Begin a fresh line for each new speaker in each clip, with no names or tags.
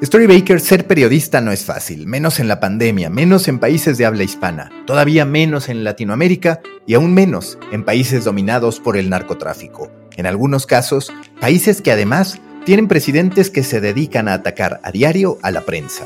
Storybaker, ser periodista no es fácil, menos en la pandemia, menos en países de habla hispana, todavía menos en Latinoamérica y aún menos en países dominados por el narcotráfico. En algunos casos, países que además tienen presidentes que se dedican a atacar a diario a la prensa.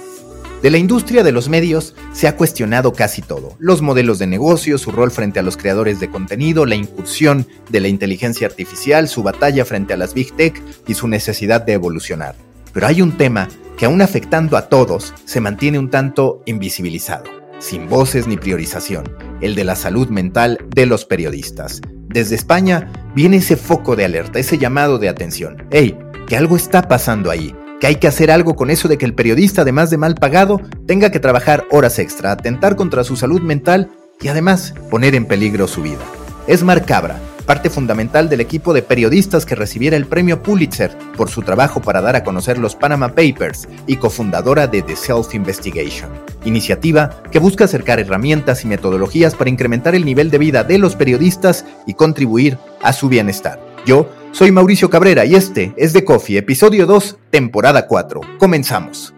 De la industria de los medios se ha cuestionado casi todo. Los modelos de negocio, su rol frente a los creadores de contenido, la incursión de la inteligencia artificial, su batalla frente a las big tech y su necesidad de evolucionar. Pero hay un tema que aún afectando a todos, se mantiene un tanto invisibilizado, sin voces ni priorización, el de la salud mental de los periodistas. Desde España viene ese foco de alerta, ese llamado de atención. ¡Ey! Que algo está pasando ahí, que hay que hacer algo con eso de que el periodista, además de mal pagado, tenga que trabajar horas extra, atentar contra su salud mental y además poner en peligro su vida. Es Marc Cabra, parte fundamental del equipo de periodistas que recibiera el premio Pulitzer por su trabajo para dar a conocer los Panama Papers y cofundadora de The Self Investigation, iniciativa que busca acercar herramientas y metodologías para incrementar el nivel de vida de los periodistas y contribuir a su bienestar. Yo soy Mauricio Cabrera y este es The Coffee, episodio 2, temporada 4. Comenzamos.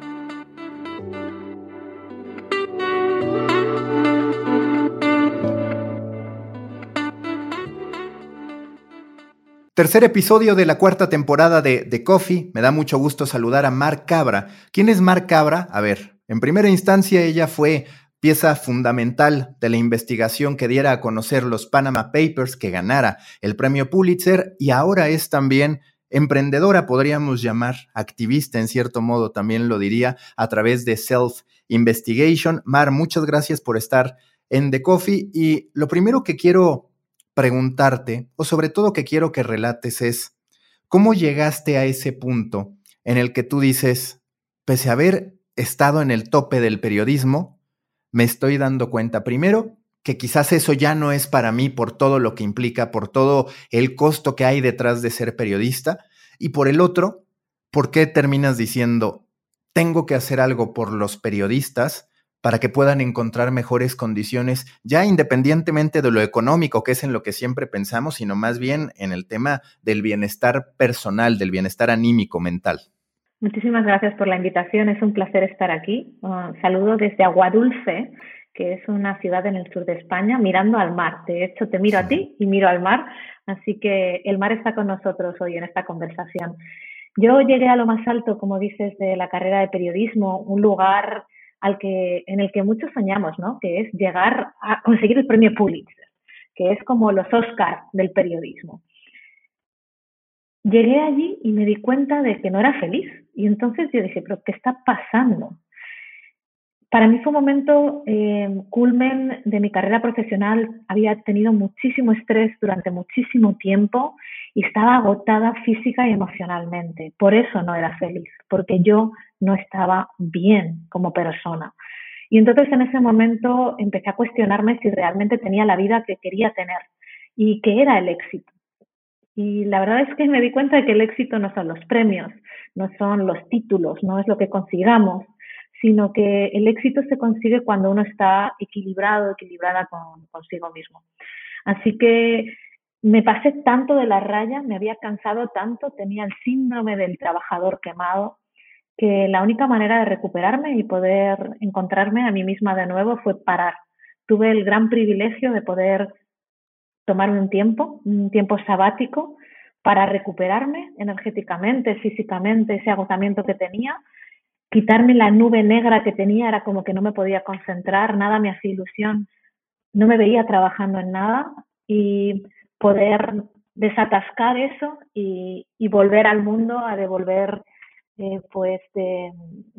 Tercer episodio de la cuarta temporada de The Coffee. Me da mucho gusto saludar a Mar Cabra. ¿Quién es Mar Cabra? A ver, en primera instancia ella fue pieza fundamental de la investigación que diera a conocer los Panama Papers, que ganara el premio Pulitzer y ahora es también emprendedora, podríamos llamar, activista en cierto modo, también lo diría, a través de Self Investigation. Mar, muchas gracias por estar en The Coffee y lo primero que quiero preguntarte, o sobre todo que quiero que relates, es cómo llegaste a ese punto en el que tú dices, pese a haber estado en el tope del periodismo, me estoy dando cuenta primero que quizás eso ya no es para mí por todo lo que implica, por todo el costo que hay detrás de ser periodista, y por el otro, ¿por qué terminas diciendo, tengo que hacer algo por los periodistas para que puedan encontrar mejores condiciones, ya independientemente de lo económico, que es en lo que siempre pensamos, sino más bien en el tema del bienestar personal, del bienestar anímico, mental.
Muchísimas gracias por la invitación, es un placer estar aquí. Uh, saludo desde Aguadulce, que es una ciudad en el sur de España, mirando al mar. De hecho, te miro a ti y miro al mar, así que el mar está con nosotros hoy en esta conversación. Yo llegué a lo más alto, como dices, de la carrera de periodismo, un lugar al que, en el que muchos soñamos, ¿no? Que es llegar a conseguir el premio Pulitzer, que es como los Oscars del periodismo. Llegué allí y me di cuenta de que no era feliz. Y entonces yo dije, pero ¿qué está pasando? Para mí fue un momento eh, culmen de mi carrera profesional. Había tenido muchísimo estrés durante muchísimo tiempo y estaba agotada física y emocionalmente. Por eso no era feliz, porque yo no estaba bien como persona. Y entonces en ese momento empecé a cuestionarme si realmente tenía la vida que quería tener y qué era el éxito. Y la verdad es que me di cuenta de que el éxito no son los premios, no son los títulos, no es lo que consigamos, sino que el éxito se consigue cuando uno está equilibrado, equilibrada con, consigo mismo. Así que me pasé tanto de la raya, me había cansado tanto, tenía el síndrome del trabajador quemado, que la única manera de recuperarme y poder encontrarme a mí misma de nuevo fue parar. Tuve el gran privilegio de poder tomarme un tiempo, un tiempo sabático para recuperarme energéticamente, físicamente, ese agotamiento que tenía, quitarme la nube negra que tenía, era como que no me podía concentrar, nada me hacía ilusión, no me veía trabajando en nada y poder desatascar eso y, volver al mundo a devolver eh, pues,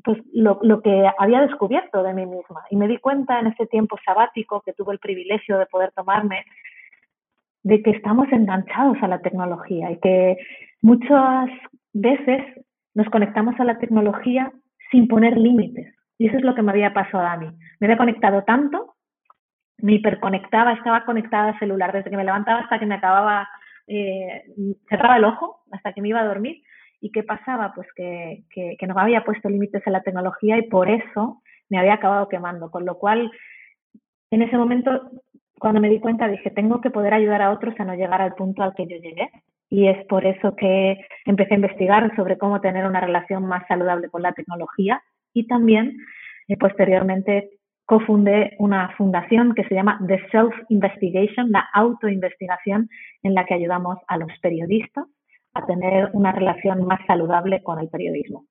pues lo, lo, que había descubierto de mí misma. Y me di cuenta en ese tiempo sabático que tuve el privilegio de poder tomarme de que estamos enganchados a la tecnología y que muchas veces nos conectamos a la tecnología sin poner límites. Y eso es lo que me había pasado a mí. Me había conectado tanto, me hiperconectaba, estaba conectada al celular desde que me levantaba hasta que me acababa, eh, cerraba el ojo, hasta que me iba a dormir. ¿Y qué pasaba? Pues que, que, no había puesto límites a la tecnología y por eso me había acabado quemando. Con lo cual, en ese momento cuando me di cuenta dije, tengo que poder ayudar a otros a no llegar al punto al que yo llegué. Y es por eso que empecé a investigar sobre cómo tener una relación más saludable con la tecnología y también eh, posteriormente cofundé una fundación que se llama The Self Investigation, la autoinvestigación, en la que ayudamos a los periodistas a tener una relación más saludable con el periodismo.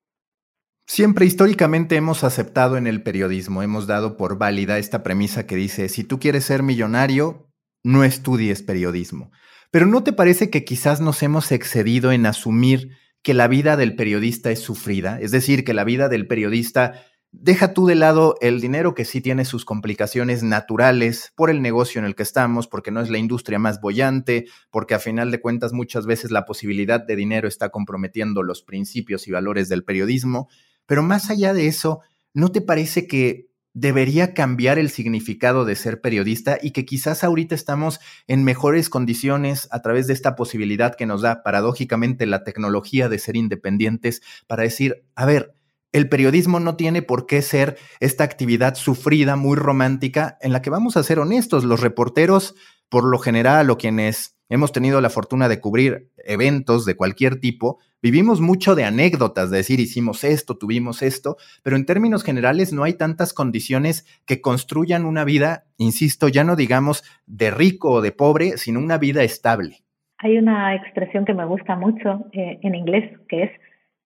Siempre históricamente hemos aceptado en el periodismo, hemos dado por válida esta premisa que dice, si tú quieres ser millonario, no estudies periodismo. Pero ¿no te parece que quizás nos hemos excedido en asumir que la vida del periodista es sufrida? Es decir, que la vida del periodista deja tú de lado el dinero que sí tiene sus complicaciones naturales por el negocio en el que estamos, porque no es la industria más bollante, porque a final de cuentas muchas veces la posibilidad de dinero está comprometiendo los principios y valores del periodismo. Pero más allá de eso, ¿no te parece que debería cambiar el significado de ser periodista y que quizás ahorita estamos en mejores condiciones a través de esta posibilidad que nos da paradójicamente la tecnología de ser independientes para decir, a ver, el periodismo no tiene por qué ser esta actividad sufrida, muy romántica, en la que vamos a ser honestos, los reporteros, por lo general, o quienes hemos tenido la fortuna de cubrir eventos de cualquier tipo, vivimos mucho de anécdotas, de decir hicimos esto, tuvimos esto, pero en términos generales no hay tantas condiciones que construyan una vida, insisto, ya no digamos de rico o de pobre, sino una vida estable.
Hay una expresión que me gusta mucho eh, en inglés que es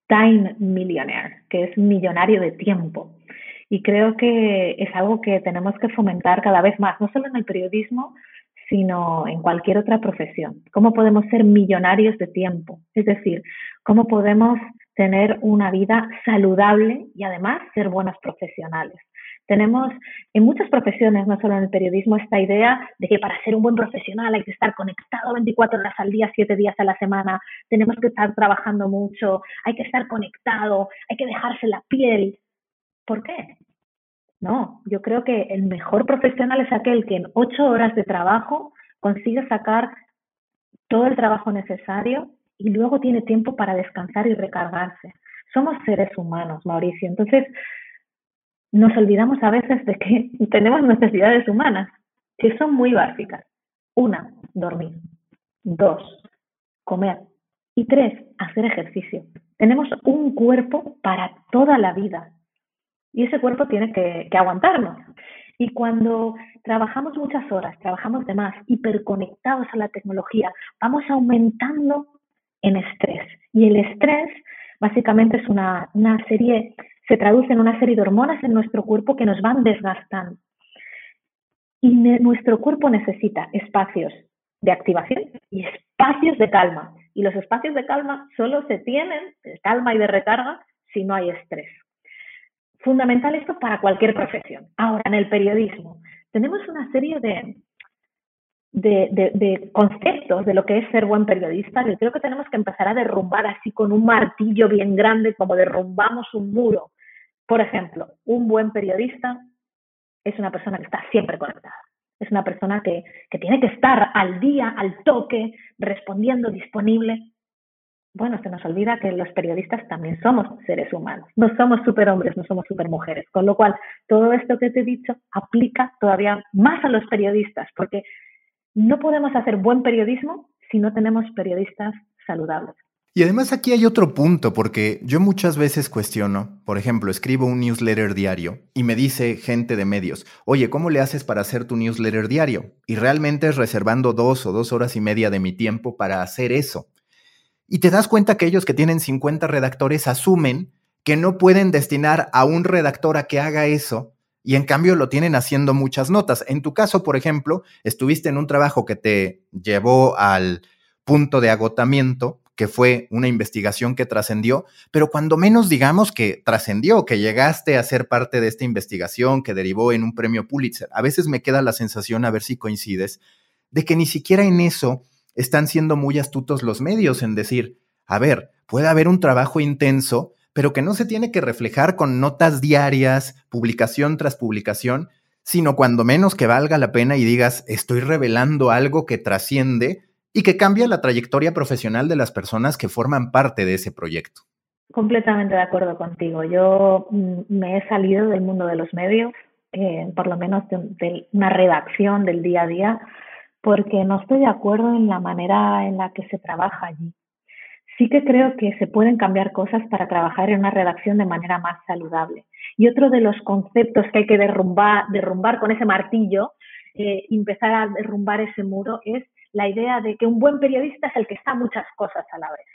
time millionaire, que es millonario de tiempo. Y creo que es algo que tenemos que fomentar cada vez más, no solo en el periodismo, sino en cualquier otra profesión. ¿Cómo podemos ser millonarios de tiempo? Es decir, ¿cómo podemos tener una vida saludable y además ser buenos profesionales? Tenemos en muchas profesiones, no solo en el periodismo, esta idea de que para ser un buen profesional hay que estar conectado 24 horas al día, 7 días a la semana, tenemos que estar trabajando mucho, hay que estar conectado, hay que dejarse la piel. ¿Por qué? No, yo creo que el mejor profesional es aquel que en ocho horas de trabajo consigue sacar todo el trabajo necesario y luego tiene tiempo para descansar y recargarse. Somos seres humanos, Mauricio. Entonces, nos olvidamos a veces de que tenemos necesidades humanas, que son muy básicas. Una, dormir. Dos, comer. Y tres, hacer ejercicio. Tenemos un cuerpo para toda la vida y ese cuerpo tiene que, aguantarnos. Y cuando trabajamos muchas horas, trabajamos de más, hiperconectados a la tecnología, vamos aumentando en estrés. Y el estrés básicamente es una, una serie, se traduce en una serie de hormonas en nuestro cuerpo que nos van desgastando. Y nuestro cuerpo necesita espacios de activación y espacios de calma. Y los espacios de calma solo se tienen, de calma y de recarga, si no hay estrés fundamental esto para cualquier profesión. Ahora, en el periodismo, tenemos una serie de, de, conceptos de lo que es ser buen periodista que creo que tenemos que empezar a derrumbar así con un martillo bien grande, como derrumbamos un muro. Por ejemplo, un buen periodista es una persona que está siempre conectada. Es una persona que, que tiene que estar al día, al toque, respondiendo, disponible bueno, se nos olvida que los periodistas también somos seres humanos, no somos superhombres, no somos supermujeres, con lo cual todo esto que te he dicho aplica todavía más a los periodistas, porque no podemos hacer buen periodismo si no tenemos periodistas saludables.
Y además aquí hay otro punto, porque yo muchas veces cuestiono, por ejemplo, escribo un newsletter diario y me dice gente de medios, oye, ¿cómo le haces para hacer tu newsletter diario? Y realmente es reservando dos o dos horas y media de mi tiempo para hacer eso. Y te das cuenta que ellos que tienen 50 redactores asumen que no pueden destinar a un redactor a que haga eso y en cambio lo tienen haciendo muchas notas. En tu caso, por ejemplo, estuviste en un trabajo que te llevó al punto de agotamiento, que fue una investigación que trascendió, pero cuando menos digamos que trascendió, que llegaste a ser parte de esta investigación que derivó en un premio Pulitzer. A veces me queda la sensación, a ver si coincides, de que ni siquiera en eso están siendo muy astutos los medios en decir, a ver, puede haber un trabajo intenso, pero que no se tiene que reflejar con notas diarias, publicación tras publicación, sino cuando menos que valga la pena y digas, estoy revelando algo que trasciende y que cambia la trayectoria profesional de las personas que forman parte de ese proyecto.
Completamente de acuerdo contigo. Yo mm, me he salido del mundo de los medios, eh, por lo menos de, de, una redacción del día a día, porque no estoy de acuerdo en la manera en la que se trabaja allí sí que creo que se pueden cambiar cosas para trabajar en una redacción de manera más saludable. Y otro de los conceptos que hay que derrumbar, derrumbar con ese martillo, eh, empezar a derrumbar ese muro, es la idea de que un buen periodista es el que está muchas cosas a la vez.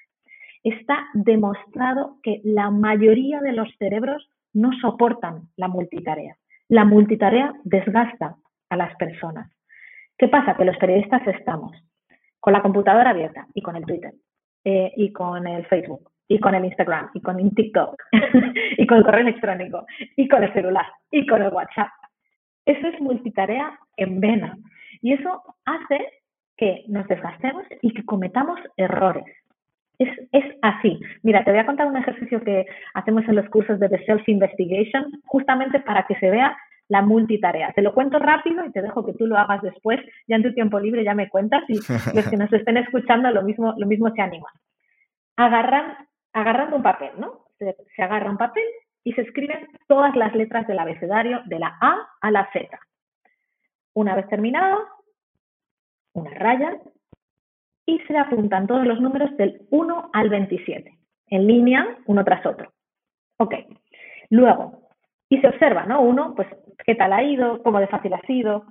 Está demostrado que la mayoría de los cerebros no soportan la multitarea. La multitarea desgasta a las personas. ¿Qué pasa? Que los periodistas estamos con la computadora abierta y con el Twitter eh, y con el Facebook y con el Instagram y con el TikTok y con el correo electrónico y con el celular y con el WhatsApp. Eso es multitarea en vena y eso hace que nos desgastemos y que cometamos errores. Es, es, así. Mira, te voy a contar un ejercicio que hacemos en los cursos de The Self Investigation, justamente para que se vea la multitarea. Te lo cuento rápido y te dejo que tú lo hagas después, ya en tu tiempo libre ya me cuentas y los que nos estén escuchando lo mismo, lo mismo se animan. Agarran, agarrando un papel, ¿no? Se, se agarra un papel y se escriben todas las letras del abecedario de la A a la Z. Una vez terminado, una raya y se apuntan todos los números del 1 al 27, en línea, uno tras otro. Ok. Luego, y se observa, ¿no? Uno, pues qué tal ha ido, cómo de fácil ha sido.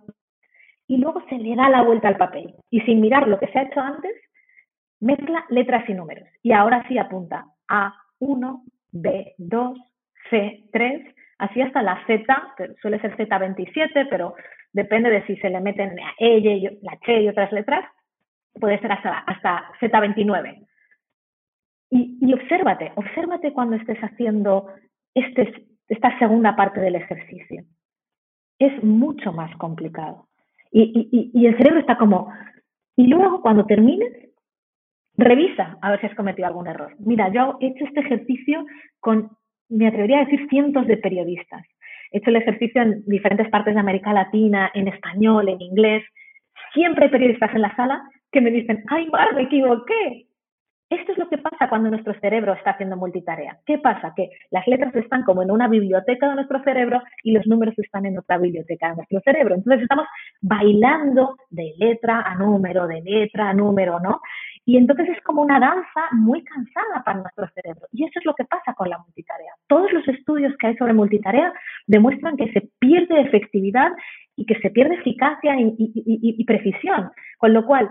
Y luego se le da la vuelta al papel y sin mirar lo que se ha hecho antes, mezcla letras y números. Y ahora sí apunta A1, B2, C3, así hasta la Z, que suele ser Z27, pero depende de si se le meten la E, la H y otras letras, puede ser hasta, hasta Z29. Y, y obsérvate, obsérvate cuando estés haciendo este, esta segunda parte del ejercicio es mucho más complicado. Y, el cerebro está como, y luego cuando termines, revisa a ver si has cometido algún error. Mira, yo he hecho este ejercicio con, me atrevería a decir, cientos de periodistas. He hecho el ejercicio en diferentes partes de América Latina, en español, en inglés. Siempre hay periodistas en la sala que me dicen, ay, Mar, me equivoqué. Esto es lo que pasa cuando nuestro cerebro está haciendo multitarea. ¿Qué pasa? Que las letras están como en una biblioteca de nuestro cerebro y los números están en otra biblioteca de nuestro cerebro. Entonces estamos bailando de letra a número, de letra a número, ¿no? Y entonces es como una danza muy cansada para nuestro cerebro. Y eso es lo que pasa con la multitarea. Todos los estudios que hay sobre multitarea demuestran que se pierde efectividad y que se pierde eficacia y, y precisión. Con lo cual,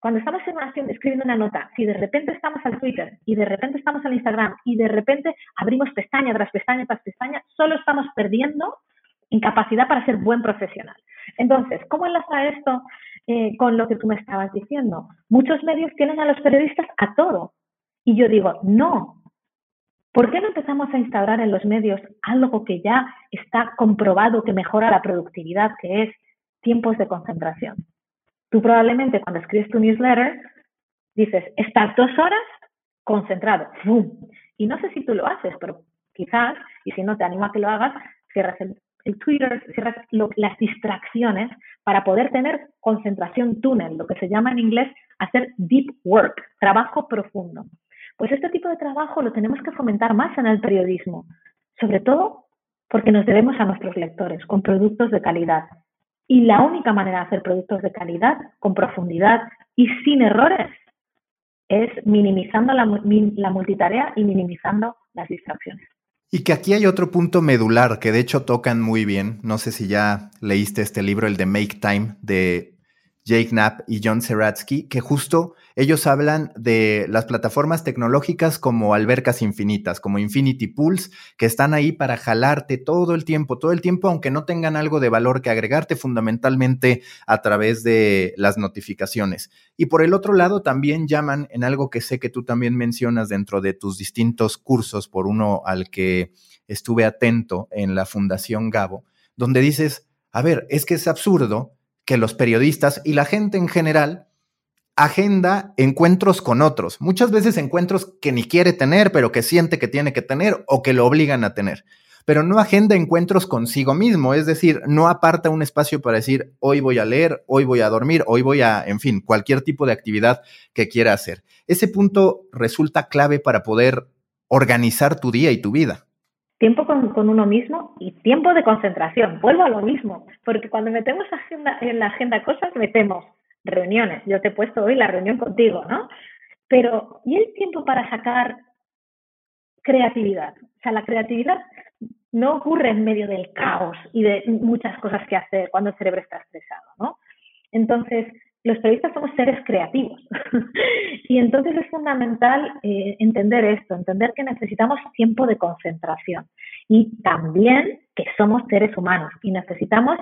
cuando estamos en una acción escribiendo una nota, si de repente estamos al Twitter y de repente estamos al Instagram y de repente abrimos pestaña tras pestaña tras pestaña, solo estamos perdiendo incapacidad para ser buen profesional. Entonces, ¿cómo enlaza esto eh, con lo que tú me estabas diciendo? Muchos medios tienen a los periodistas a todo. Y yo digo, no. ¿Por qué no empezamos a instaurar en los medios algo que ya está comprobado que mejora la productividad, que es tiempos de concentración? Tú probablemente cuando escribes tu newsletter dices, estas dos horas concentrado. Y no sé si tú lo haces, pero quizás, y si no te animo a que lo hagas, cierras el, Twitter, cierras las distracciones para poder tener concentración túnel, lo que se llama en inglés hacer deep work, trabajo profundo. Pues este tipo de trabajo lo tenemos que fomentar más en el periodismo, sobre todo porque nos debemos a nuestros lectores con productos de calidad y la única manera de hacer productos de calidad, con profundidad y sin errores, es minimizando la, la multitarea y minimizando las distracciones.
Y que aquí hay otro punto medular que de hecho tocan muy bien. No sé si ya leíste este libro, el de Make Time, de Jake Knapp y John Seratsky, que justo ellos hablan de las plataformas tecnológicas como albercas infinitas, como Infinity Pools, que están ahí para jalarte todo el tiempo, todo el tiempo, aunque no tengan algo de valor que agregarte fundamentalmente a través de las notificaciones. Y por el otro lado, también llaman en algo que sé que tú también mencionas dentro de tus distintos cursos, por uno al que estuve atento en la Fundación Gabo, donde dices, a ver, es que es absurdo que los periodistas y la gente en general agenda encuentros con otros, muchas veces encuentros que ni quiere tener, pero que siente que tiene que tener o que lo obligan a tener, pero no agenda encuentros consigo mismo, es decir, no aparta un espacio para decir, hoy voy a leer, hoy voy a dormir, hoy voy a, en fin, cualquier tipo de actividad que quiera hacer. Ese punto resulta clave para poder organizar tu día y tu vida
tiempo con, uno mismo y tiempo de concentración. Vuelvo a lo mismo, porque cuando metemos agenda, en la agenda cosas, metemos reuniones. Yo te he puesto hoy la reunión contigo, ¿no? Pero, ¿y el tiempo para sacar creatividad? O sea, la creatividad no ocurre en medio del caos y de muchas cosas que hacer cuando el cerebro está estresado, ¿no? Entonces, los periodistas somos seres creativos. y entonces es fundamental eh, entender esto, entender que necesitamos tiempo de concentración y también que somos seres humanos y necesitamos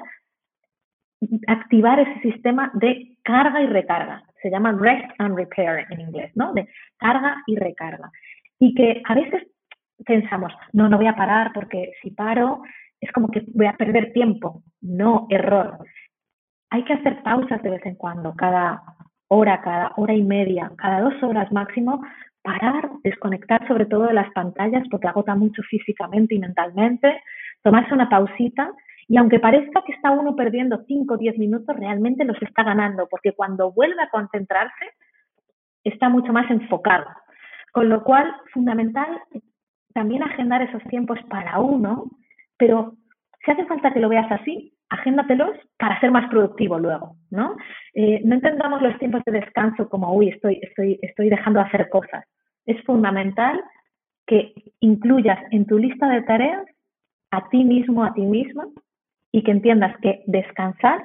activar ese sistema de carga y recarga. Se llama rest and repair en inglés, ¿no? De carga y recarga. Y que a veces pensamos, no, no voy a parar porque si paro es como que voy a perder tiempo. No, error hay que hacer pausas de vez en cuando, cada hora, cada hora y media, cada dos horas máximo, parar, desconectar sobre todo de las pantallas porque agota mucho físicamente y mentalmente, tomarse una pausita y aunque parezca que está uno perdiendo 5 o 10 minutos, realmente los está ganando porque cuando vuelve a concentrarse está mucho más enfocado. Con lo cual, fundamental también agendar esos tiempos para uno, pero si hace falta que lo veas así, agéndatelos para ser más productivo luego, ¿no? Eh, no entendamos los tiempos de descanso como, uy, estoy, estoy, estoy dejando de hacer cosas. Es fundamental que incluyas en tu lista de tareas a ti mismo, a ti misma, y que entiendas que descansar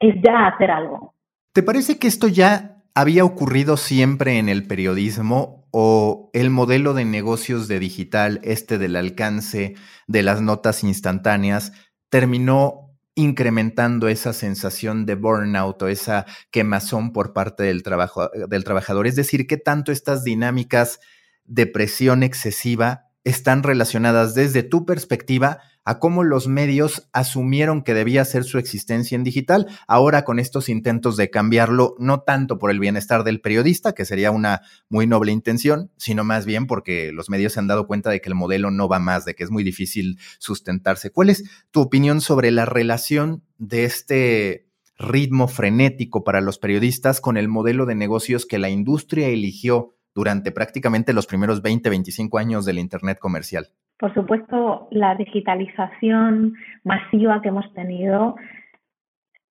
es ya hacer algo.
¿Te parece que esto ya había ocurrido siempre en el periodismo o el modelo de negocios de digital, este del alcance de las notas instantáneas, terminó incrementando esa sensación de burnout o esa quemazón por parte del, trabajo, del trabajador. Es decir, qué tanto estas dinámicas de presión excesiva están relacionadas desde tu perspectiva a cómo los medios asumieron que debía ser su existencia en digital, ahora con estos intentos de cambiarlo, no tanto por el bienestar del periodista, que sería una muy noble intención, sino más bien porque los medios se han dado cuenta de que el modelo no va más, de que es muy difícil sustentarse. ¿Cuál es tu opinión sobre la relación de este ritmo frenético para los periodistas con el modelo de negocios que la industria eligió durante prácticamente los primeros 20, 25 años del Internet comercial?
Por supuesto, la digitalización masiva que hemos tenido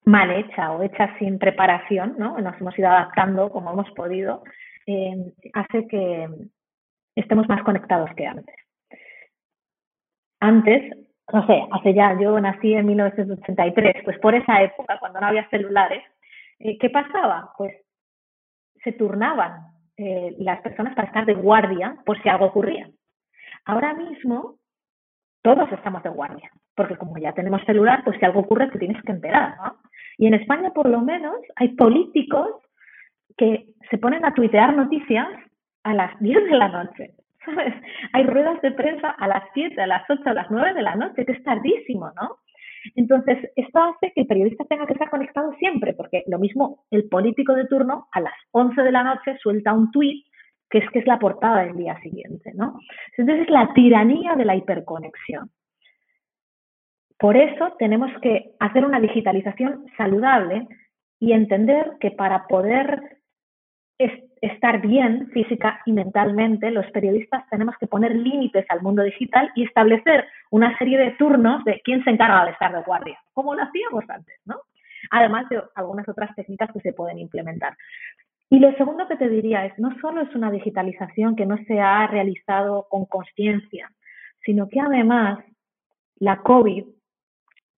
mal hecha o hecha sin preparación, ¿no? Nos hemos ido adaptando como hemos podido, eh, hace que estemos más conectados que antes. Antes, no sé, hace ya, yo nací en 1983, pues por esa época, cuando no había celulares, eh, ¿qué pasaba? Pues se turnaban eh, las personas para estar de guardia por si algo ocurría. Ahora mismo todos estamos de guardia, porque como ya tenemos celular, pues si algo ocurre te tienes que enterar, ¿no? Y en España por lo menos hay políticos que se ponen a tuitear noticias a las 10 de la noche. ¿sabes? Hay ruedas de prensa a las 7, a las 8, a las 9 de la noche, que es tardísimo, ¿no? Entonces, esto hace que el periodista tenga que estar conectado siempre, porque lo mismo el político de turno a las 11 de la noche suelta un tuit que es que es la portada del día siguiente, ¿no? Entonces es la tiranía de la hiperconexión. Por eso tenemos que hacer una digitalización saludable y entender que para poder estar bien física y mentalmente, los periodistas tenemos que poner límites al mundo digital y establecer una serie de turnos de quién se encarga de estar de guardia, como lo hacíamos antes, ¿no? Además de algunas otras técnicas que se pueden implementar. Y lo segundo que te diría es, no solo es una digitalización que no se ha realizado con conciencia, sino que además la COVID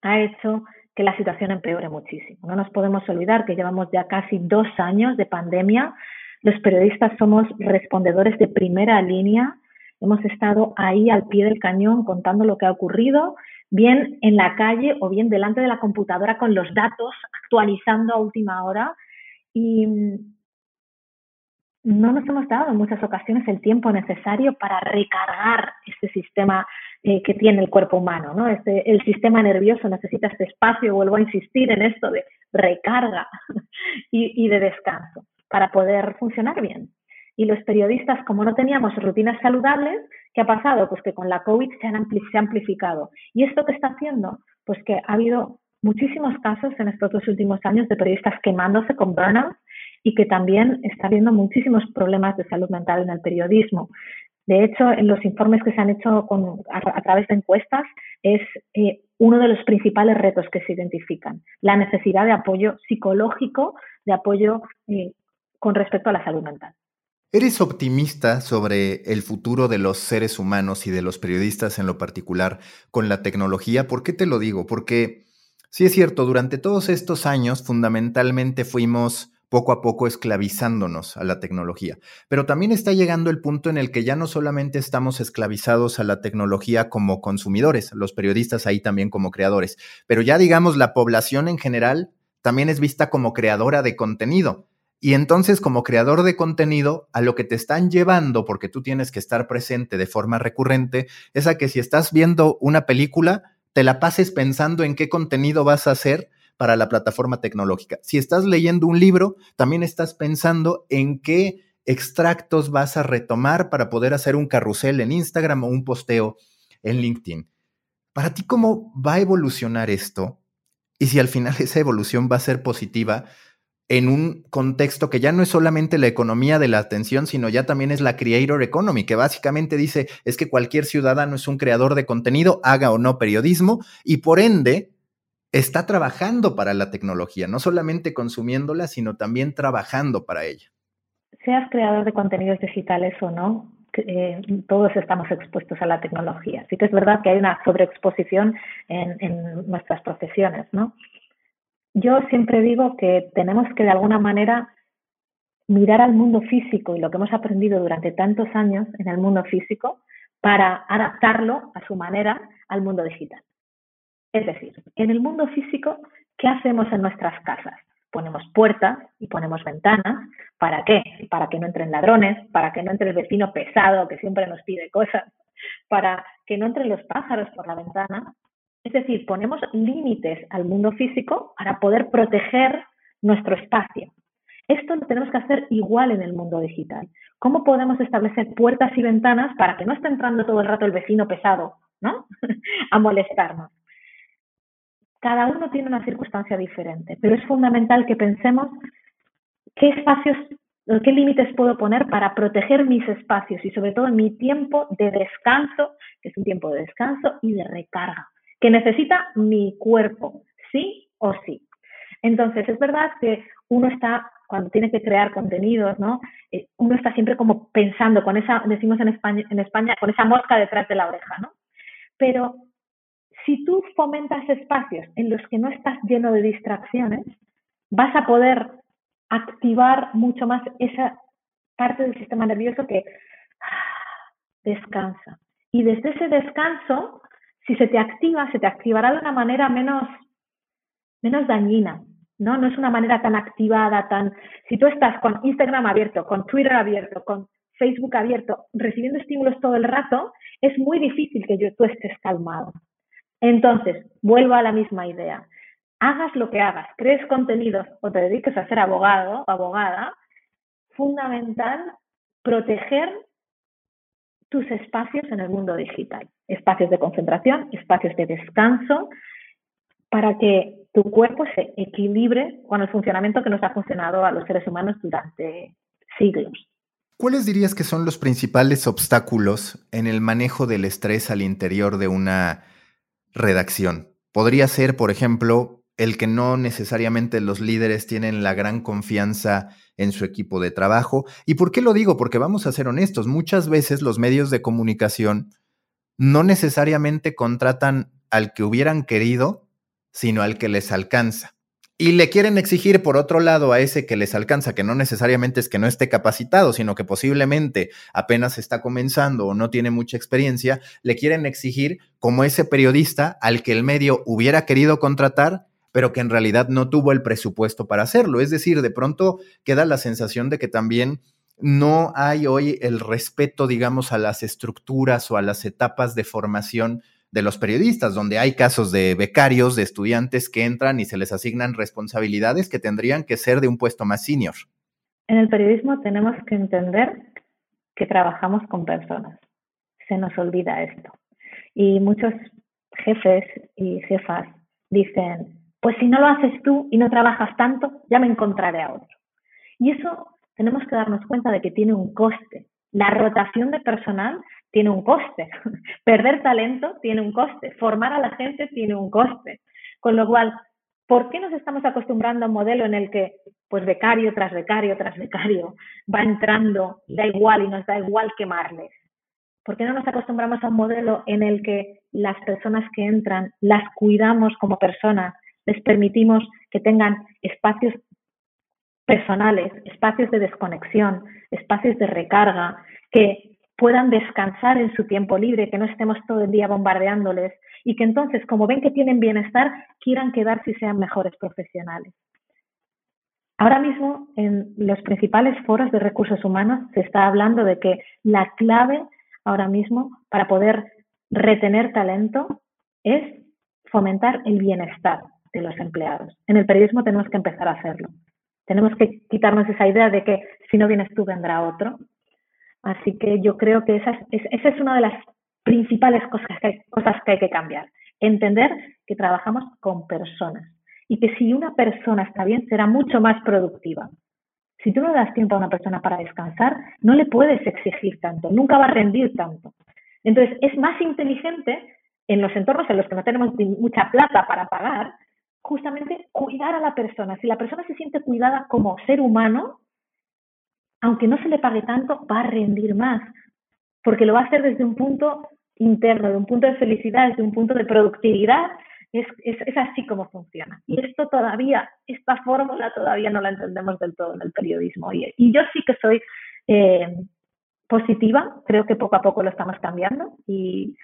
ha hecho que la situación empeore muchísimo. No nos podemos olvidar que llevamos ya casi dos años de pandemia. Los periodistas somos respondedores de primera línea. Hemos estado ahí al pie del cañón contando lo que ha ocurrido, bien en la calle o bien delante de la computadora con los datos, actualizando a última hora. Y no nos hemos dado en muchas ocasiones el tiempo necesario para recargar este sistema eh, que tiene el cuerpo humano. ¿no? Este, el sistema nervioso necesita este espacio, vuelvo a insistir en esto de recarga y, de descanso para poder funcionar bien. Y los periodistas, como no teníamos rutinas saludables, ¿qué ha pasado? Pues que con la COVID se, han se ha amplificado. ¿Y esto qué está haciendo? Pues que ha habido muchísimos casos en estos dos últimos años de periodistas quemándose con burnout y que también está habiendo muchísimos problemas de salud mental en el periodismo. De hecho, en los informes que se han hecho a, través de encuestas es eh, uno de los principales retos que se identifican, la necesidad de apoyo psicológico, de apoyo eh, con respecto a la salud mental.
¿Eres optimista sobre el futuro de los seres humanos y de los periodistas en lo particular con la tecnología? ¿Por qué te lo digo? Porque sí es cierto, durante todos estos años fundamentalmente fuimos poco a poco esclavizándonos a la tecnología. Pero también está llegando el punto en el que ya no solamente estamos esclavizados a la tecnología como consumidores, los periodistas ahí también como creadores, pero ya digamos la población en general también es vista como creadora de contenido. Y entonces como creador de contenido, a lo que te están llevando, porque tú tienes que estar presente de forma recurrente, es a que si estás viendo una película, te la pases pensando en qué contenido vas a hacer para la plataforma tecnológica. Si estás leyendo un libro, también estás pensando en qué extractos vas a retomar para poder hacer un carrusel en Instagram o un posteo en LinkedIn. Para ti, ¿cómo va a evolucionar esto? Y si al final esa evolución va a ser positiva en un contexto que ya no es solamente la economía de la atención, sino ya también es la creator economy, que básicamente dice es que cualquier ciudadano es un creador de contenido, haga o no periodismo, y por ende está trabajando para la tecnología, no solamente consumiéndola, sino también trabajando para ella.
Seas creador de contenidos digitales o no, eh, todos estamos expuestos a la tecnología. Sí que es verdad que hay una sobreexposición en, en nuestras profesiones, ¿no? Yo siempre digo que tenemos que de alguna manera mirar al mundo físico y lo que hemos aprendido durante tantos años en el mundo físico para adaptarlo a su manera al mundo digital. Es decir, en el mundo físico, ¿qué hacemos en nuestras casas? Ponemos puertas y ponemos ventanas. ¿Para qué? Para que no entren ladrones, para que no entre el vecino pesado que siempre nos pide cosas, para que no entren los pájaros por la ventana. Es decir, ponemos límites al mundo físico para poder proteger nuestro espacio. Esto lo tenemos que hacer igual en el mundo digital. ¿Cómo podemos establecer puertas y ventanas para que no esté entrando todo el rato el vecino pesado, ¿no? a molestarnos? Cada uno tiene una circunstancia diferente, pero es fundamental que pensemos qué espacios, qué límites puedo poner para proteger mis espacios y sobre todo mi tiempo de descanso, que es un tiempo de descanso y de recarga, que necesita mi cuerpo, sí o sí. Entonces, es verdad que uno está, cuando tiene que crear contenidos, ¿no? Eh, uno está siempre como pensando con esa, decimos en España, en España, con esa mosca detrás de la oreja, ¿no? Pero si tú fomentas espacios en los que no estás lleno de distracciones, vas a poder activar mucho más esa parte del sistema nervioso que ah, descansa. Y desde ese descanso, si se te activa, se te activará de una manera menos, menos dañina, ¿no? No es una manera tan activada, tan... Si tú estás con Instagram abierto, con Twitter abierto, con Facebook abierto, recibiendo estímulos todo el rato, es muy difícil que tú estés calmado. Entonces, vuelvo a la misma idea. Hagas lo que hagas, crees contenidos o te dediques a ser abogado o abogada, fundamental proteger tus espacios en el mundo digital. Espacios de concentración, espacios de descanso, para que tu cuerpo se equilibre con el funcionamiento que nos ha funcionado a los seres humanos durante siglos.
¿Cuáles dirías que son los principales obstáculos en el manejo del estrés al interior de una redacción. Podría ser, por ejemplo, el que no necesariamente los líderes tienen la gran confianza en su equipo de trabajo. ¿Y por qué lo digo? Porque vamos a ser honestos, muchas veces los medios de comunicación no necesariamente contratan al que hubieran querido, sino al que les alcanza. Y le quieren exigir, por otro lado, a ese que les alcanza, que no necesariamente es que no esté capacitado, sino que posiblemente apenas está comenzando o no tiene mucha experiencia, le quieren exigir como ese periodista al que el medio hubiera querido contratar, pero que en realidad no tuvo el presupuesto para hacerlo. Es decir, de pronto queda la sensación de que también no hay hoy el respeto, digamos, a las estructuras o a las etapas de formación de los periodistas, donde hay casos de becarios, de estudiantes que entran y se les asignan responsabilidades que tendrían que ser de un puesto más senior.
En el periodismo tenemos que entender que trabajamos con personas. Se nos olvida esto. Y muchos jefes y jefas dicen, pues si no lo haces tú y no trabajas tanto, ya me encontraré a otro. Y eso tenemos que darnos cuenta de que tiene un coste. La rotación de personal tiene un coste. Perder talento tiene un coste. Formar a la gente tiene un coste. Con lo cual, ¿por qué nos estamos acostumbrando a un modelo en el que, pues, becario tras becario tras becario va entrando, da igual y nos da igual quemarles? ¿Por qué no nos acostumbramos a un modelo en el que las personas que entran las cuidamos como personas, les permitimos que tengan espacios personales, espacios de desconexión, espacios de recarga, que puedan descansar en su tiempo libre, que no estemos todo el día bombardeándoles y que entonces, como ven que tienen bienestar, quieran quedarse y sean mejores profesionales. Ahora mismo, en los principales foros de recursos humanos, se está hablando de que la clave ahora mismo para poder retener talento es fomentar el bienestar de los empleados. En el periodismo tenemos que empezar a hacerlo. Tenemos que quitarnos esa idea de que si no vienes tú vendrá otro Así que yo creo que esa es, esa es una de las principales cosas que, hay, cosas que hay que cambiar. Entender que trabajamos con personas y que si una persona está bien, será mucho más productiva. Si tú no das tiempo a una persona para descansar, no le puedes exigir tanto, nunca va a rendir tanto. Entonces, es más inteligente en los entornos en los que no tenemos mucha plata para pagar, justamente cuidar a la persona. Si la persona se siente cuidada como ser humano, aunque no se le pague tanto, va a rendir más, porque lo va a hacer desde un punto interno, de un punto de felicidad, desde un punto de productividad. Es, así como funciona. Y esto todavía, esta fórmula todavía no la entendemos del todo en el periodismo. Y, yo sí que soy eh, positiva, creo que poco a poco lo estamos cambiando y,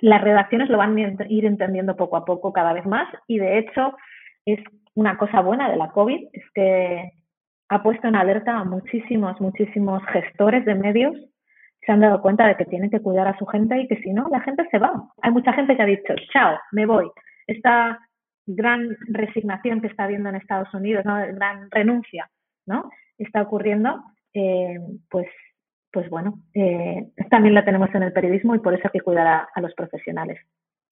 las redacciones lo van a ir entendiendo poco a poco cada vez más. Y de hecho, es una cosa buena de la COVID, es que ha puesto en alerta a muchísimos, muchísimos gestores de medios se han dado cuenta de que tienen que cuidar a su gente y que si no, la gente se va. Hay mucha gente que ha dicho, chao, me voy. Esta gran resignación que está habiendo en Estados Unidos, ¿no? gran renuncia, ¿no? Está ocurriendo, eh, pues, pues bueno, eh, también la tenemos en el periodismo y por eso hay que cuidar a, a los profesionales.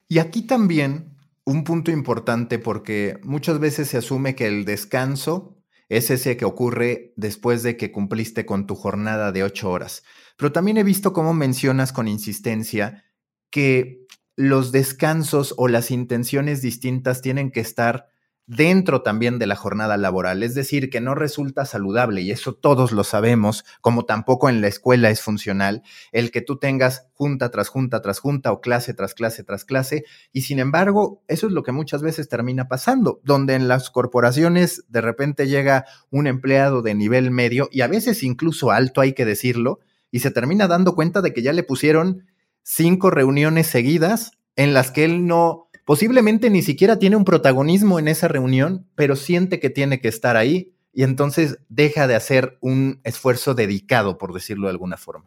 Y aquí también un punto importante porque muchas veces se asume que el descanso es ese que ocurre después de que cumpliste con tu jornada de ocho horas. Pero también he visto cómo mencionas con insistencia que los descansos o las intenciones distintas tienen que estar dentro también de la jornada laboral, es decir, que no resulta saludable, y eso todos lo sabemos, como tampoco en la escuela es funcional, el que tú tengas junta tras junta tras junta o clase tras clase tras clase, y sin embargo, eso es lo que muchas veces termina pasando, donde en las corporaciones de repente llega un empleado de nivel medio y a veces incluso alto, hay que decirlo, y se termina dando cuenta de que ya le pusieron cinco reuniones seguidas en las que él no posiblemente ni siquiera tiene un protagonismo en esa reunión, pero siente que tiene que estar ahí y entonces deja de hacer un esfuerzo dedicado, por decirlo de alguna forma.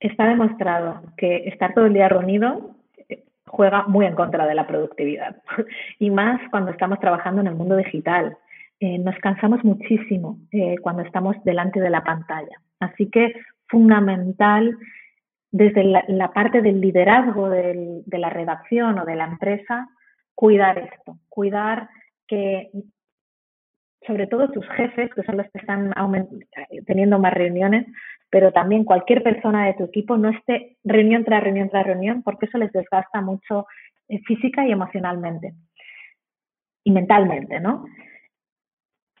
Está demostrado que estar todo el día reunido eh, juega muy en contra de la productividad y más cuando estamos trabajando en el mundo digital. Eh, nos cansamos muchísimo eh, cuando estamos delante de la pantalla. Así que fundamental desde la, parte del liderazgo de la redacción o de la empresa, cuidar esto, cuidar que sobre todo tus jefes, que son los que están teniendo más reuniones, pero también cualquier persona de tu equipo no esté reunión tras reunión tras reunión, porque eso les desgasta mucho eh, física y emocionalmente. y mentalmente, ¿no?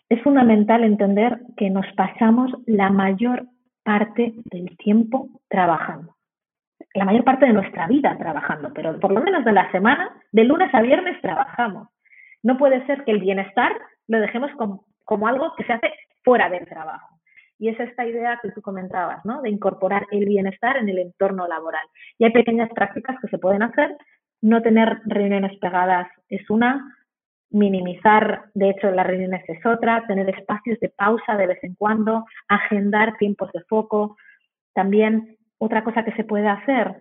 Es fundamental entender que nos pasamos la mayor parte del tiempo trabajando. La mayor parte de nuestra vida trabajando, pero por lo menos de la semana, de lunes a viernes trabajamos. No puede ser que el bienestar lo dejemos como, como algo que se hace fuera del trabajo. Y es esta idea que tú comentabas, ¿no? De incorporar el bienestar en el entorno laboral. Y hay pequeñas prácticas que se pueden hacer. No tener reuniones pegadas es una, minimizar, de hecho, las reuniones es otra, tener espacios de pausa de vez en cuando, agendar tiempos de foco. También otra cosa que se puede hacer,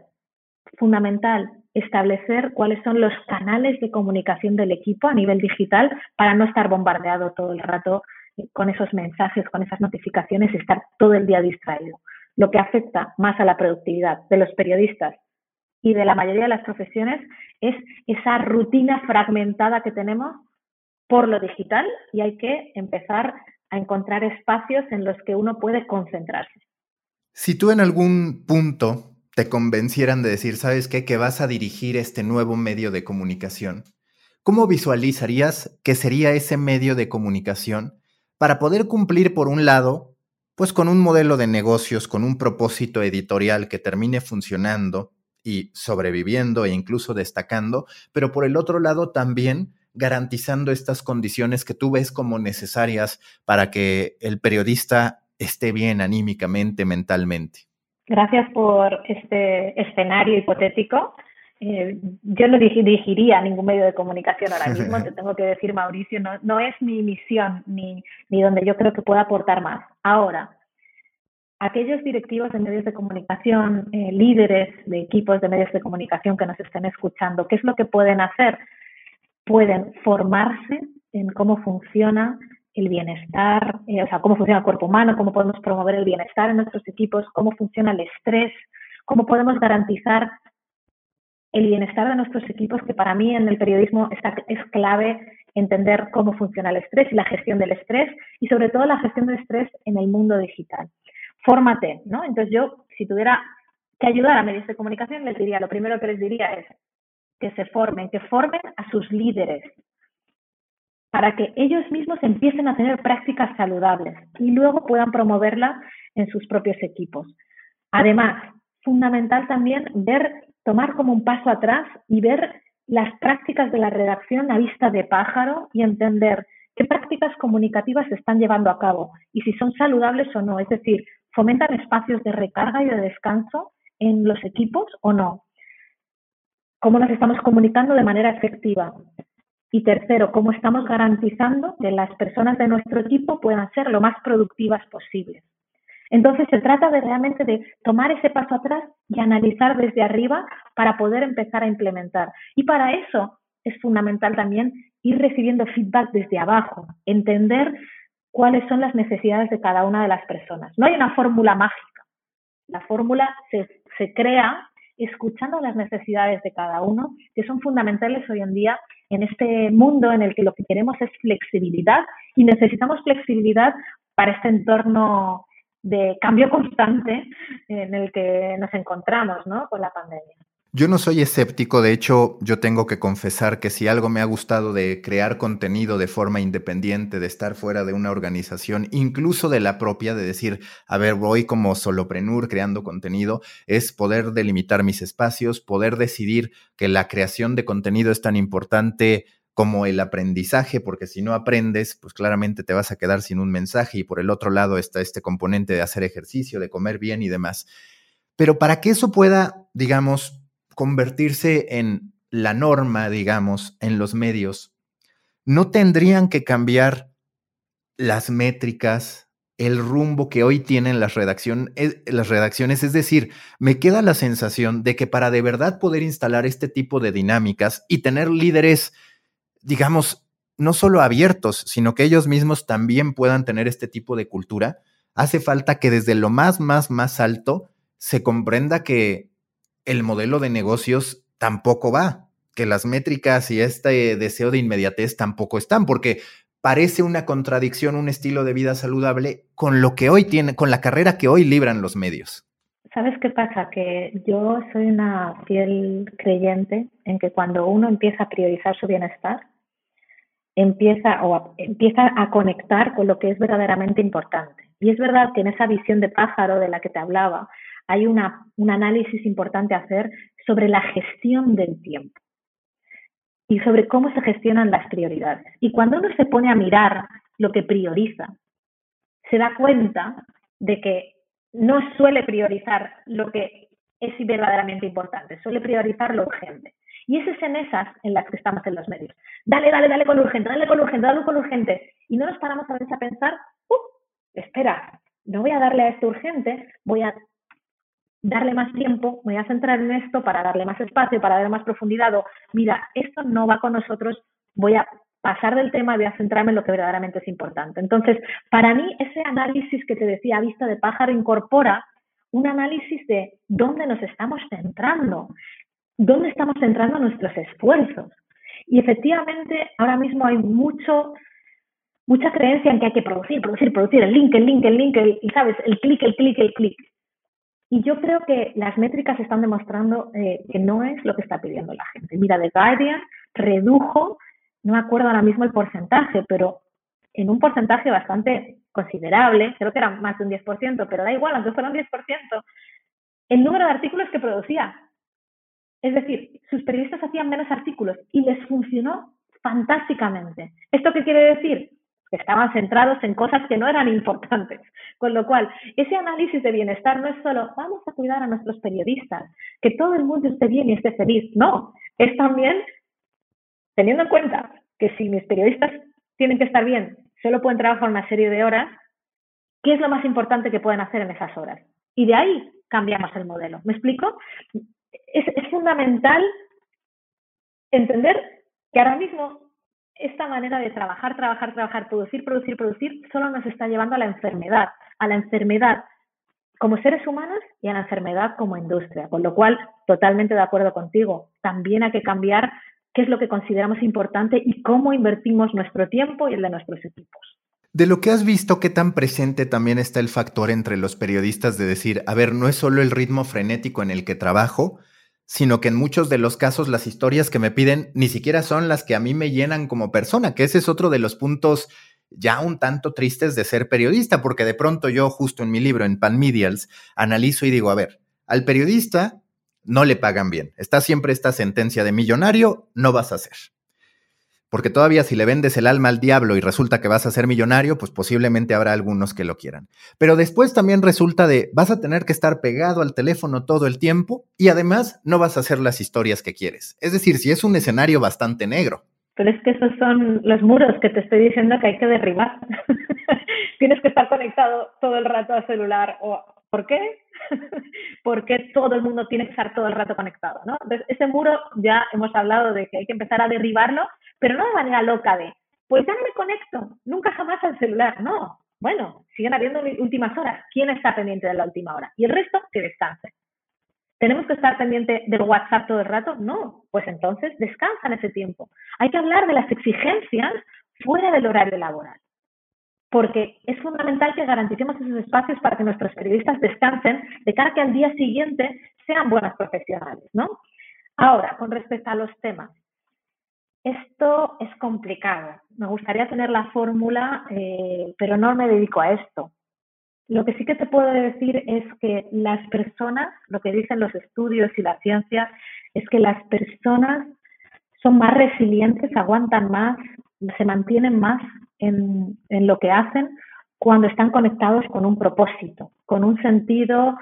fundamental, establecer cuáles son los canales de comunicación del equipo a nivel digital para no estar bombardeado todo el rato con esos mensajes, con esas notificaciones y estar todo el día distraído. Lo que afecta más a la productividad de los periodistas y de la mayoría de las profesiones es esa rutina fragmentada que tenemos por lo digital y hay que empezar a encontrar espacios en los que uno puede concentrarse.
Si tú en algún punto te convencieran de decir, ¿sabes qué? Que vas a dirigir este nuevo medio de comunicación. ¿Cómo visualizarías que sería ese medio de comunicación para poder cumplir, por un lado, pues con un modelo de negocios, con un propósito editorial que termine funcionando y sobreviviendo e incluso destacando, pero por el otro lado también garantizando estas condiciones que tú ves como necesarias para que el periodista esté bien anímicamente, mentalmente.
Gracias por este escenario hipotético. Eh, yo no dirigiría ningún medio de comunicación ahora mismo, te tengo que decir, Mauricio, no, no es mi misión ni, ni donde yo creo que pueda aportar más. Ahora, aquellos directivos de medios de comunicación, eh, líderes de equipos de medios de comunicación que nos estén escuchando, ¿qué es lo que pueden hacer? Pueden formarse en cómo funciona el bienestar, eh, o sea, cómo funciona el cuerpo humano, cómo podemos promover el bienestar en nuestros equipos, cómo funciona el estrés, cómo podemos garantizar el bienestar de nuestros equipos, que para mí en el periodismo es clave entender cómo funciona el estrés y la gestión del estrés y sobre todo la gestión del estrés en el mundo digital. Fórmate, ¿no? Entonces yo, si tuviera que ayudar a medios de comunicación, les diría, lo primero que les diría es que se formen, que formen a sus líderes para que ellos mismos empiecen a tener prácticas saludables y luego puedan promoverla en sus propios equipos. Además, fundamental también ver tomar como un paso atrás y ver las prácticas de la redacción a vista de pájaro y entender qué prácticas comunicativas se están llevando a cabo y si son saludables o no. Es decir, fomentan espacios de recarga y de descanso en los equipos o no. Cómo nos estamos comunicando de manera efectiva. Y tercero, cómo estamos garantizando que las personas de nuestro equipo puedan ser lo más productivas posibles. Entonces se trata de realmente de tomar ese paso atrás y analizar desde arriba para poder empezar a implementar. Y para eso es fundamental también ir recibiendo feedback desde abajo, entender cuáles son las necesidades de cada una de las personas. No hay una fórmula mágica. La fórmula se, se crea escuchando las necesidades de cada uno, que son fundamentales hoy en día en este mundo en el que lo que queremos es flexibilidad y necesitamos flexibilidad para este entorno de cambio constante en el que nos encontramos ¿no? con la pandemia.
Yo no soy escéptico, de hecho yo tengo que confesar que si algo me ha gustado de crear contenido de forma independiente, de estar fuera de una organización, incluso de la propia, de decir, a ver, voy como soloprenur creando contenido, es poder delimitar mis espacios, poder decidir que la creación de contenido es tan importante como el aprendizaje, porque si no aprendes, pues claramente te vas a quedar sin un mensaje y por el otro lado está este componente de hacer ejercicio, de comer bien y demás. Pero para que eso pueda, digamos, convertirse en la norma, digamos, en los medios, no tendrían que cambiar las métricas, el rumbo que hoy tienen las, redacción, eh, las redacciones. Es decir, me queda la sensación de que para de verdad poder instalar este tipo de dinámicas y tener líderes digamos, no solo abiertos, sino que ellos mismos también puedan tener este tipo de cultura, hace falta que desde lo más, más, más alto se comprenda que el modelo de negocios tampoco va, que las métricas y este deseo de inmediatez tampoco están, porque parece una contradicción, un estilo de vida saludable con lo que hoy tiene, con la carrera que hoy libran los medios.
¿Sabes qué pasa? Que yo soy una fiel creyente en que cuando uno empieza a priorizar su bienestar, empieza o empieza a conectar con lo que es verdaderamente importante. Y es verdad que en esa visión de pájaro de la que te hablaba, hay una, un análisis importante a hacer sobre la gestión del tiempo y sobre cómo se gestionan las prioridades. Y cuando uno se pone a mirar lo que prioriza, se da cuenta de que no suele priorizar lo que es verdaderamente importante, suele priorizar lo urgente. Y es en esas en las que estamos en los medios. Dale, dale, dale con urgente, dale con urgente, dale con urgente. Y no nos paramos a veces a pensar, uh, espera, no voy a darle a esto urgente, voy a darle más tiempo, voy a centrar en esto para darle más espacio, para darle más profundidad. O, mira, esto no va con nosotros, voy a pasar del tema y voy a centrarme en lo que verdaderamente es importante. Entonces, para mí, ese análisis que te decía a vista de pájaro incorpora un análisis de dónde nos estamos centrando, dónde estamos centrando nuestros esfuerzos. Y efectivamente, ahora mismo hay mucho, mucha creencia en que hay que producir, producir, producir, el link, el link, el link, y sabes, el clic, el clic, el clic. Y yo creo que las métricas están demostrando eh, que no es lo que está pidiendo la gente. Mira, The Guardian redujo, no me acuerdo ahora mismo el porcentaje, pero en un porcentaje bastante considerable, creo que era más de un 10%, pero da igual, aunque fuera un 10%, el número de artículos que producía. Es decir, sus periodistas hacían menos artículos y les funcionó fantásticamente. ¿Esto qué quiere decir? Estaban centrados en cosas que no eran importantes. Con lo cual, ese análisis de bienestar no es solo vamos a cuidar a nuestros periodistas, que todo el mundo esté bien y esté feliz. No, es también teniendo en cuenta que si mis periodistas tienen que estar bien, solo pueden trabajar una serie de horas, ¿qué es lo más importante que pueden hacer en esas horas? Y de ahí cambiamos el modelo. ¿Me explico? Es, es fundamental entender que ahora mismo esta manera de trabajar, trabajar, trabajar, producir, producir, producir, solo nos está llevando a la enfermedad, a la enfermedad como seres humanos y a la enfermedad como industria. Con lo cual, totalmente de acuerdo contigo. También hay que cambiar qué es lo que consideramos importante y cómo invertimos nuestro tiempo y el de nuestros equipos.
De lo que has visto, ¿qué tan presente también está el factor entre los periodistas de decir, a ver, no es solo el ritmo frenético en el que trabajo, sino que en muchos de los casos las historias que me piden ni siquiera son las que a mí me llenan como persona, que ese es otro de los puntos ya un tanto tristes de ser periodista, porque de pronto yo justo en mi libro, en Pan Medials, analizo y digo, a ver, al periodista no le pagan bien, está siempre esta sentencia de millonario, no vas a ser. Porque todavía si le vendes el alma al diablo y resulta que vas a ser millonario, pues posiblemente habrá algunos que lo quieran. Pero después también resulta de, vas a tener que estar pegado al teléfono todo el tiempo y además no vas a hacer las historias que quieres. Es decir, si es un escenario bastante negro.
Pero es que esos son los muros que te estoy diciendo que hay que derribar. Tienes que estar conectado todo el rato al celular. O, ¿Por qué? Porque todo el mundo tiene que estar todo el rato conectado. ¿no? Entonces, ese muro ya hemos hablado de que hay que empezar a derribarlo pero no de manera loca de, pues ya no me conecto, nunca jamás al celular, no. Bueno, siguen habiendo últimas horas. ¿Quién está pendiente de la última hora? Y el resto, que descanse. ¿Tenemos que estar pendiente del WhatsApp todo el rato? No. Pues entonces descansa en ese tiempo. Hay que hablar de las exigencias fuera del horario laboral. Porque es fundamental que garanticemos esos espacios para que nuestros periodistas descansen de cara a que al día siguiente sean buenos profesionales, ¿no? Ahora, con respecto a los temas, esto es complicado. Me gustaría tener la fórmula, eh, pero no me dedico a esto. Lo que sí que te puedo decir es que las personas, lo que dicen los estudios y la ciencia, es que las personas son más resilientes, aguantan más, se mantienen más en, en lo que hacen cuando están conectados con un propósito, con un sentido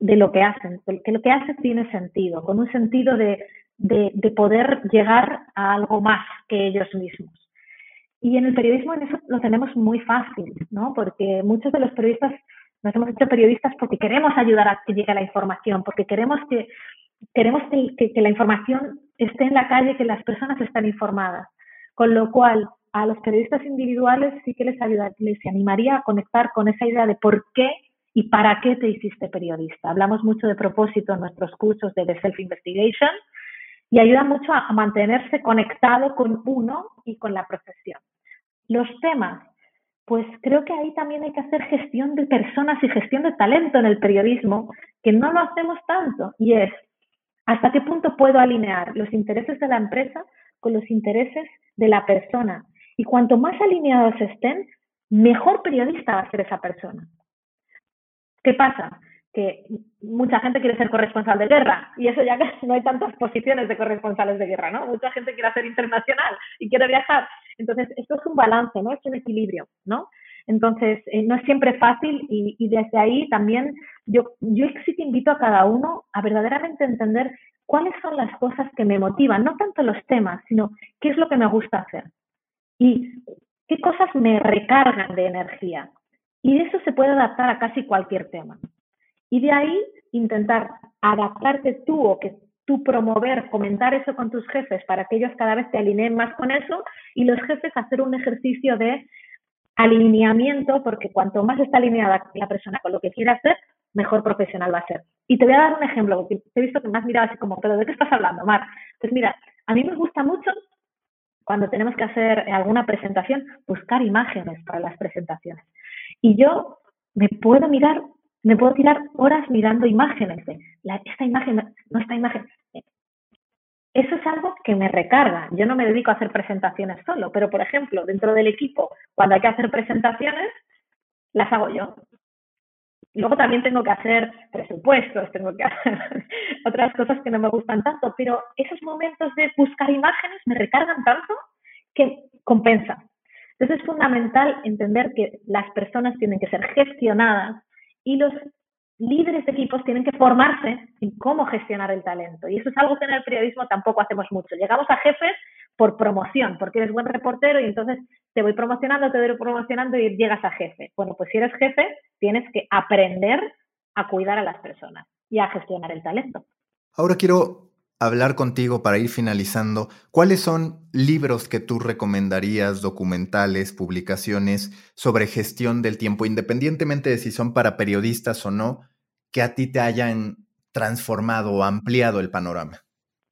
de lo que hacen, que lo que hacen tiene sentido, con un sentido de, de, poder llegar a algo más que ellos mismos. Y en el periodismo en eso lo tenemos muy fácil, ¿no? Porque muchos de los periodistas nos hemos hecho periodistas porque queremos ayudar a que llegue la información, porque queremos que queremos que, que, la información esté en la calle, que las personas estén informadas. Con lo cual, a los periodistas individuales sí que les ayuda, les animaría a conectar con esa idea de por qué y para qué te hiciste periodista. Hablamos mucho de propósito en nuestros cursos de The Self Investigation y ayuda mucho a, mantenerse conectado con uno y con la profesión. Los temas, pues creo que ahí también hay que hacer gestión de personas y gestión de talento en el periodismo, que no lo hacemos tanto, y es hasta qué punto puedo alinear los intereses de la empresa con los intereses de la persona. Y cuanto más alineados estén, mejor periodista va a ser esa persona. ¿Qué pasa? Que mucha gente quiere ser corresponsal de guerra y eso ya no hay tantas posiciones de corresponsales de guerra, ¿no? Mucha gente quiere ser internacional y quiere viajar. Entonces, esto es un balance, ¿no? Es un equilibrio, ¿no? Entonces, eh, no es siempre fácil y, y, desde ahí también yo, yo sí que invito a cada uno a verdaderamente entender cuáles son las cosas que me motivan, no tanto los temas, sino qué es lo que me gusta hacer y qué cosas me recargan de energía. Y eso se puede adaptar a casi cualquier tema. Y de ahí intentar adaptarte tú o que tú promover, comentar eso con tus jefes para que ellos cada vez te alineen más con eso y los jefes hacer un ejercicio de alineamiento, porque cuanto más está alineada la persona con lo que quiere hacer, mejor profesional va a ser. Y te voy a dar un ejemplo, porque te he visto que me has mirado así como, pero ¿de qué estás hablando, Mar? Pues mira, a mí me gusta mucho cuando tenemos que hacer alguna presentación, buscar imágenes para las presentaciones. Y yo me puedo mirar, me puedo tirar horas mirando imágenes esta imagen, no esta imagen. Eso es algo que me recarga. Yo no me dedico a hacer presentaciones solo, pero por ejemplo, dentro del equipo, cuando hay que hacer presentaciones, las hago yo. Luego también tengo que hacer presupuestos, tengo que hacer otras cosas que no me gustan tanto, pero esos momentos de buscar imágenes me recargan tanto que compensa. Entonces es fundamental entender que las personas tienen que ser gestionadas y los líderes de equipos tienen que formarse en cómo gestionar el talento. Y eso es algo que en el periodismo tampoco hacemos mucho. Llegamos a jefes por promoción, porque eres buen reportero y entonces te voy promocionando, te voy promocionando y llegas a jefe. Bueno, pues si eres jefe, tienes que aprender a cuidar a las personas y a gestionar el talento.
Ahora quiero hablar contigo para ir finalizando. ¿Cuáles son libros que tú recomendarías, documentales, publicaciones sobre gestión del tiempo, independientemente de si son para periodistas o no, que a ti te hayan transformado o ampliado el panorama?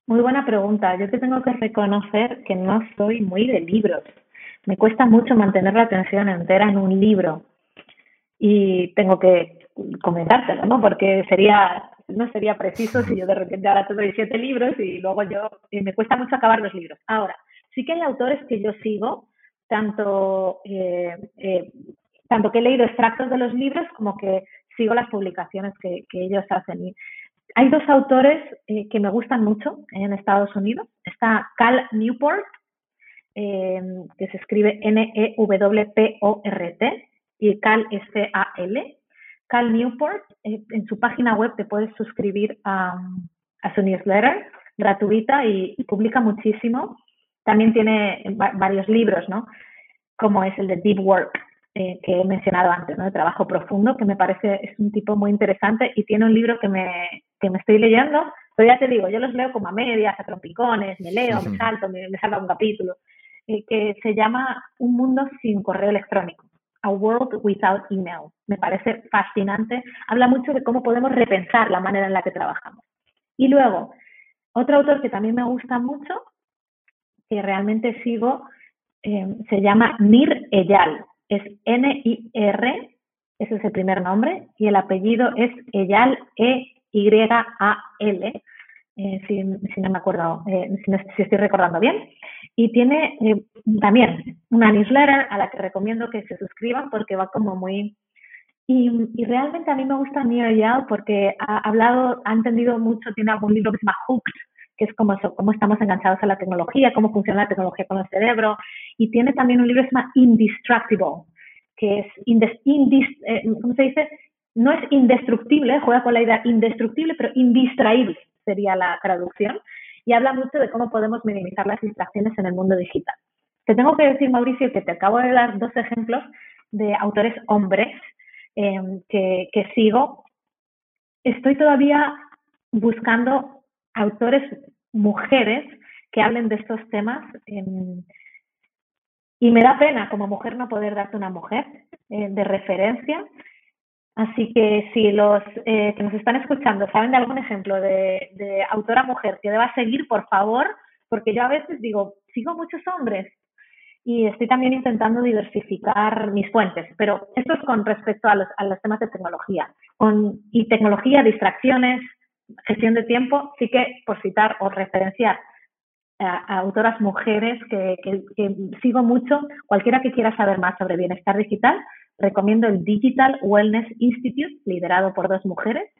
Muy buena pregunta. Yo te tengo que reconocer que no soy muy de libros. Me cuesta mucho mantener la atención entera en un libro y tengo que comentártelo, ¿no? Porque sería no sería preciso si yo de repente ahora te doy siete libros y luego yo me cuesta mucho acabar los libros. Ahora, sí que hay autores que yo sigo, tanto eh, eh, tanto que he leído extractos de los libros como que sigo las publicaciones que, ellos hacen. Hay dos autores eh, que me gustan mucho en Estados Unidos. Está Cal Newport, que se escribe N-E-W-P-O-R-T, y Cal S-A-L. Cal Newport, eh, en su página web te puedes suscribir a, su newsletter gratuita y, publica muchísimo. También tiene varios libros, ¿no? Como es el de Deep Work, eh, que he mencionado antes, ¿no? De trabajo profundo, que me parece es un tipo muy interesante y tiene un libro que me, que me estoy leyendo, pero ya te digo, yo los leo como a medias, a trompicones, me leo, me salto, me, me salta un capítulo, eh, que se llama Un mundo sin correo electrónico. A World Without Email. Me parece fascinante. Habla mucho de cómo podemos repensar la manera en la que trabajamos. Y luego, otro autor que también me gusta mucho, que realmente sigo, eh, se llama Nir Eyal. Es N-I-R, ese es el primer nombre, y el apellido es Eyal, E-Y-A-L. Eh, si, no me acuerdo, eh, si, estoy recordando bien. Y tiene eh, también una newsletter a la que recomiendo que se suscriban porque va como muy... Y, realmente a mí me gusta Neo Yao porque ha hablado, ha entendido mucho, tiene algún libro que se llama Hooked, que es como cómo estamos enganchados a la tecnología, cómo funciona la tecnología con el cerebro. Y tiene también un libro que se llama Indestructible, que es, indis, ¿cómo se dice? No es indestructible, juega con la idea indestructible, pero indistraíble sería la traducción, y habla mucho de cómo podemos minimizar las distracciones en el mundo digital. Te tengo que decir, Mauricio, que te acabo de dar dos ejemplos de autores hombres em, que, sigo. Estoy todavía buscando autores mujeres que hablen de estos temas. Em, y me da pena como mujer no poder darte una mujer eh, de referencia, Así que si los eh, que nos están escuchando saben de algún ejemplo de, autora mujer que deba seguir, por favor, porque yo a veces digo, sigo muchos hombres y estoy también intentando diversificar mis fuentes, pero esto es con respecto a los, a los temas de tecnología. Con, y tecnología, distracciones, gestión de tiempo, sí que por citar o referenciar autoras mujeres que, sigo mucho. Cualquiera que quiera saber más sobre bienestar digital, recomiendo el Digital Wellness Institute, liderado por dos mujeres,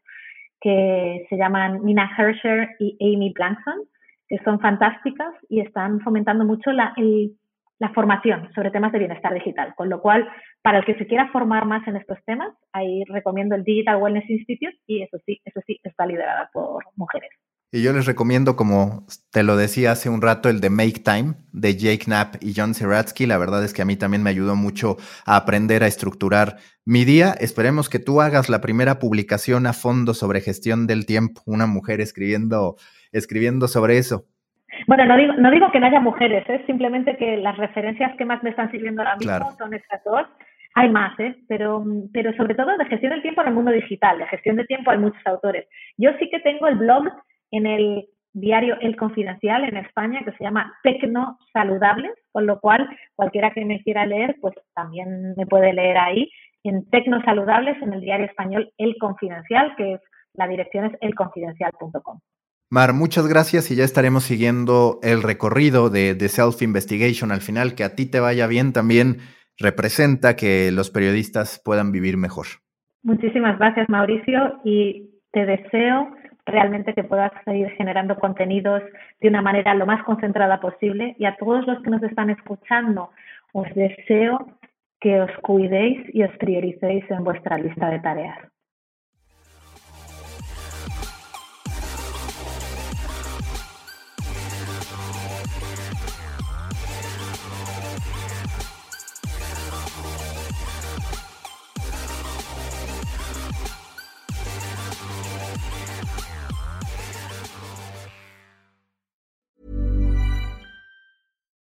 que se llaman Nina Hersher y Amy Blankson, que son fantásticas y están fomentando mucho la, la formación sobre temas de bienestar digital. Con lo cual, para el que se quiera formar más en estos temas, ahí recomiendo el Digital Wellness Institute y eso sí, eso sí, está liderada por mujeres.
Y yo les recomiendo, como te lo decía hace un rato, el de Make Time de Jake Knapp y John Seratsky. La verdad es que a mí también me ayudó mucho a aprender a estructurar mi día. Esperemos que tú hagas la primera publicación a fondo sobre gestión del tiempo, una mujer escribiendo, escribiendo sobre eso.
Bueno, no digo, no digo que no haya mujeres, es ¿eh? simplemente que las referencias que más me están sirviendo ahora mismo son estas dos. Hay más, ¿eh? pero, pero sobre todo de gestión del tiempo en el mundo digital. De gestión del tiempo hay muchos autores. Yo sí que tengo el blog en el diario El Confidencial en España que se llama Tecno Saludables, con lo cual cualquiera que me quiera leer, pues también me puede leer ahí en Tecno Saludables en el diario español El Confidencial, que es la dirección es elconfidencial.com.
Mar, muchas gracias y ya estaremos siguiendo el recorrido de, de Self Investigation al final. Que a ti te vaya bien también representa que los periodistas puedan vivir mejor.
Muchísimas gracias, Mauricio, y te deseo realmente que puedas seguir generando contenidos de una manera lo más concentrada posible. Y a todos los que nos están escuchando, os deseo que os cuidéis y os prioricéis en vuestra lista de tareas.